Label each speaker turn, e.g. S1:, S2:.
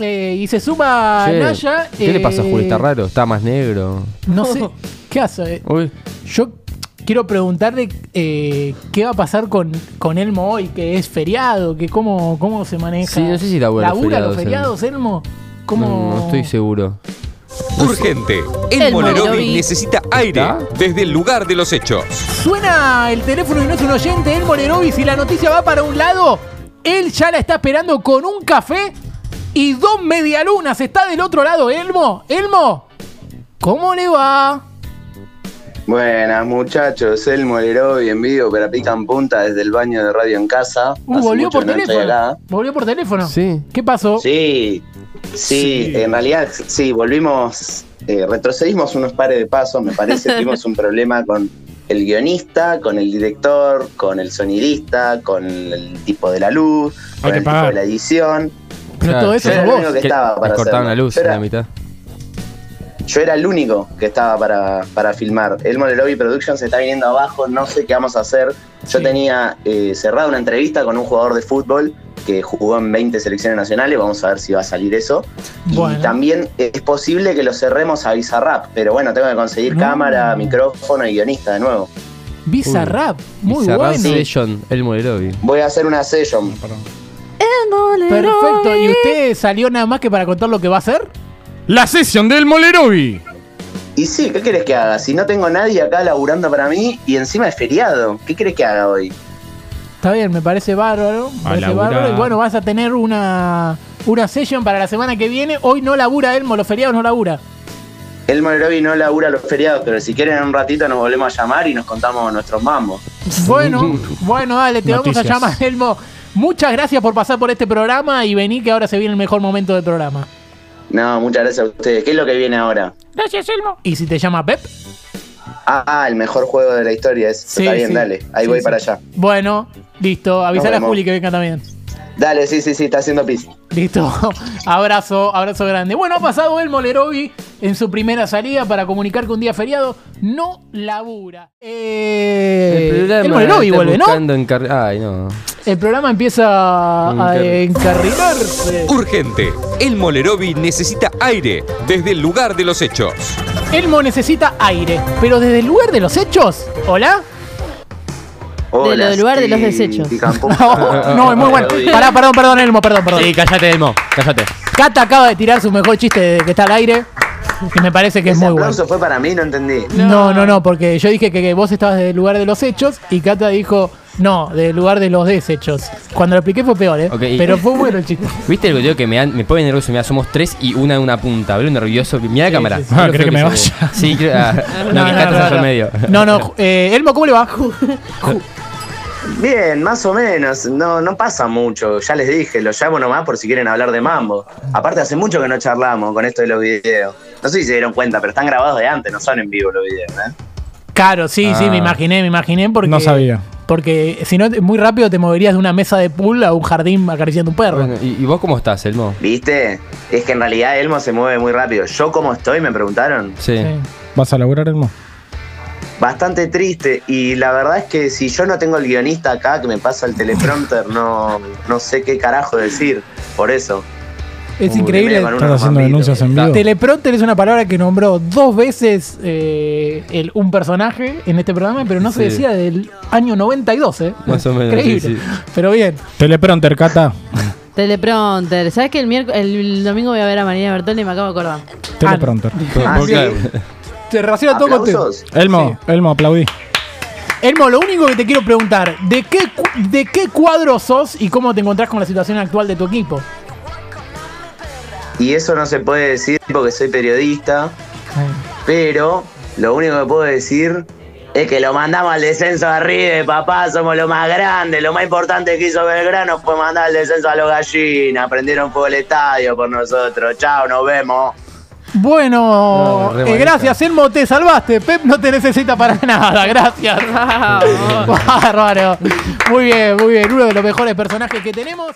S1: eh, y se suma
S2: Che,
S1: Naya.
S2: ¿Qué le pasa a
S1: eh,
S2: Juli? ¿Está raro? ¿Está más negro?
S1: No sé. ¿Qué hace?
S2: Uy.
S1: Yo quiero preguntarle eh, qué va a pasar con, con Elmo hoy, que es feriado, que cómo, cómo se maneja.
S2: Sí, no sé si labura los
S1: ¿Labura los
S2: feriados,
S1: feriados, Elmo? ¿Cómo?
S2: No, no estoy seguro.
S3: Urgente. El,
S4: El
S3: Molerovi
S4: Molerovi.
S3: necesita aire
S2: ¿Está?
S3: desde el lugar de los hechos.
S1: Suena el teléfono y no es un oyente, Elmo Lerovi. Si la noticia va para un lado, él ya la está esperando con un café y dos medialunas. Está del otro lado, Elmo. Elmo, ¿cómo le va?
S5: Buenas muchachos, el Molerovi en vivo, pero pican punta desde el baño de radio en casa.
S1: Uh,
S5: Hace
S1: volvió por
S5: no
S1: teléfono. Volvió por teléfono.
S2: Sí.
S1: ¿Qué pasó?
S5: Sí, sí, en realidad sí, volvimos, eh, retrocedimos unos pares de pasos, me parece, tuvimos un problema con el guionista, con el director, con el sonidista, con el tipo de la luz, con el tipo de la edición.
S1: Pero
S2: Claro,
S1: todo eso
S5: Yo era
S1: sos
S5: el
S1: vos.
S5: único que estaba para
S2: la luz
S5: Yo
S2: en
S5: era-
S2: la mitad.
S5: Yo era el único que estaba para, para filmar. El Molerovi Productions está viniendo abajo, no sé qué vamos a hacer. Yo
S1: Sí.
S5: tenía eh, cerrada una entrevista con un jugador de fútbol que jugó en 20 selecciones nacionales, vamos a ver si va a salir eso.
S1: Bueno.
S5: Y también es posible que lo cerremos a Bizarrap, pero bueno, tengo que conseguir
S1: No.
S5: cámara, micrófono y guionista de nuevo.
S1: Bizarrap, muy
S2: Bizarrap
S1: bueno.
S2: Session, el Molerovi.
S5: Voy a hacer una session.
S4: Molerovi.
S1: Perfecto. ¿Y usted salió nada más que para contar lo que va a hacer?
S6: La sesión del Molerovi.
S5: Y sí, ¿qué querés que haga? Si no tengo nadie acá laburando para mí y encima es feriado, ¿qué querés que haga hoy?
S1: Está bien, me parece bárbaro. me
S6: A
S1: parece bárbaro. Y bueno, vas a tener una, una session para la semana que viene. Hoy no labura Elmo, los feriados no labura.
S5: El Molerovi no labura los feriados, pero si quieren en un ratito nos volvemos a llamar y nos contamos nuestros mambos.
S1: Bueno, bueno, dale, te vamos a llamar, Elmo. Muchas gracias por pasar por este programa y vení que ahora se viene el mejor momento del programa.
S5: No, muchas gracias a ustedes. ¿Qué es lo que viene ahora?
S1: Gracias, Elmo. ¿Y si te llama Pep?
S5: Ah, el mejor juego de la historia. Es,
S1: Sí,
S5: está bien,
S1: sí.
S5: dale. Ahí
S1: Sí,
S5: voy
S1: sí.
S5: para allá.
S1: Bueno, listo. Avisale a. Juli que venga también.
S5: Dale, sí, sí, sí, está haciendo pis.
S1: Listo. abrazo, abrazo grande. Bueno, ha pasado el Molerovi en su primera salida para comunicar que un día feriado no labura. Eh,
S2: El programa
S1: el vuelve, ¿no?
S2: Ay, no.
S1: El programa empieza a
S2: Encar-
S1: encarrilarse.
S3: Urgente. El Molerovi necesita aire desde el lugar de los hechos.
S1: Elmo necesita aire, pero desde el lugar de los hechos. ¿Hola?
S5: Hola,
S4: lo del lugar de los desechos.
S1: No, no, es muy bueno. Pará, perdón, perdón, Elmo, perdón, perdón.
S2: Sí, cállate, Elmo. Cállate.
S1: Cata acaba de tirar su mejor chiste de que está al aire. Que me parece que es muy bueno.
S5: aplauso fue para mí, no entendí.
S1: No, no, no, porque yo dije que, que vos estabas desde el lugar de los hechos y Cata dijo, no, del lugar de los desechos. Cuando lo expliqué fue peor, ¿eh?
S2: Y-
S1: Pero fue bueno el chiste.
S2: ¿Viste el video que me, dan- me pone nervioso? Mira, somos tres y una en una punta. Hablo nervioso. Mira la
S1: Sí,
S2: cámara.
S1: sí, sí.
S6: Ah,
S2: Lo
S6: ¿cree
S2: feo
S6: que me vaya?
S2: Sí, creo. ah, no, que Cata se fue al medio.
S1: No, no, eh, Elmo, ¿cómo le va?
S5: Bien, más o menos. No, no pasa mucho. Ya les dije, los llamo nomás por si quieren hablar de mambo. Aparte, hace mucho que no charlamos con esto de los videos. No sé si se dieron cuenta, pero están grabados de antes, no son en vivo los videos, ¿eh?
S1: Claro, sí, sí,
S2: Ah.
S1: me imaginé, me imaginé porque...
S6: No sabía.
S1: Porque si no, muy rápido te moverías de una mesa de pool a un jardín acariciando un perro.
S2: Bueno, ¿y, y vos cómo estás, Elmo?
S5: ¿Viste? Es que en realidad Elmo se mueve muy rápido. ¿Yo cómo estoy? Me preguntaron.
S2: Sí.
S1: Sí.
S6: ¿Vas a laburar, Elmo?
S5: Bastante triste. Y la verdad es que si yo no tengo el guionista acá que me pasa el teleprompter, no, no sé qué carajo decir. Por eso.
S1: Es
S5: Uy,
S1: increíble.
S6: ¿Estás haciendo denuncias en vivo?
S1: Teleprompter es una palabra que nombró dos veces eh, el- un personaje en este programa, pero no se decía del año 92, ¿eh?
S2: Más o menos,
S1: Increíble.
S2: sí, sí.
S1: Pero bien.
S6: Teleprompter, Cata.
S4: Teleprompter. ¿Sabes que el, el domingo voy a ver a María Bertoldi y me acabo de acordar?
S6: Teleprompter.
S5: Ah,
S2: Porque-
S6: Elmo, Elmo, aplaudí.
S1: Elmo, lo único que te quiero preguntar, ¿de qué, ¿de qué cuadro sos y cómo te encontrás con la situación actual de tu equipo?
S5: Y eso no se puede decir porque soy periodista, pero lo único que puedo decir es que lo mandamos al descenso de arriba, papá, somos lo más grande, lo más importante que hizo Belgrano fue mandar al descenso a los gallinas, prendieron fuego el estadio por nosotros, chao, nos vemos.
S1: Bueno,
S2: No,
S1: eh, gracias, Elmo, te salvaste. Pep no te necesita para nada, gracias. Bárbaro. Muy bien, muy bien. Uno de los mejores personajes que tenemos.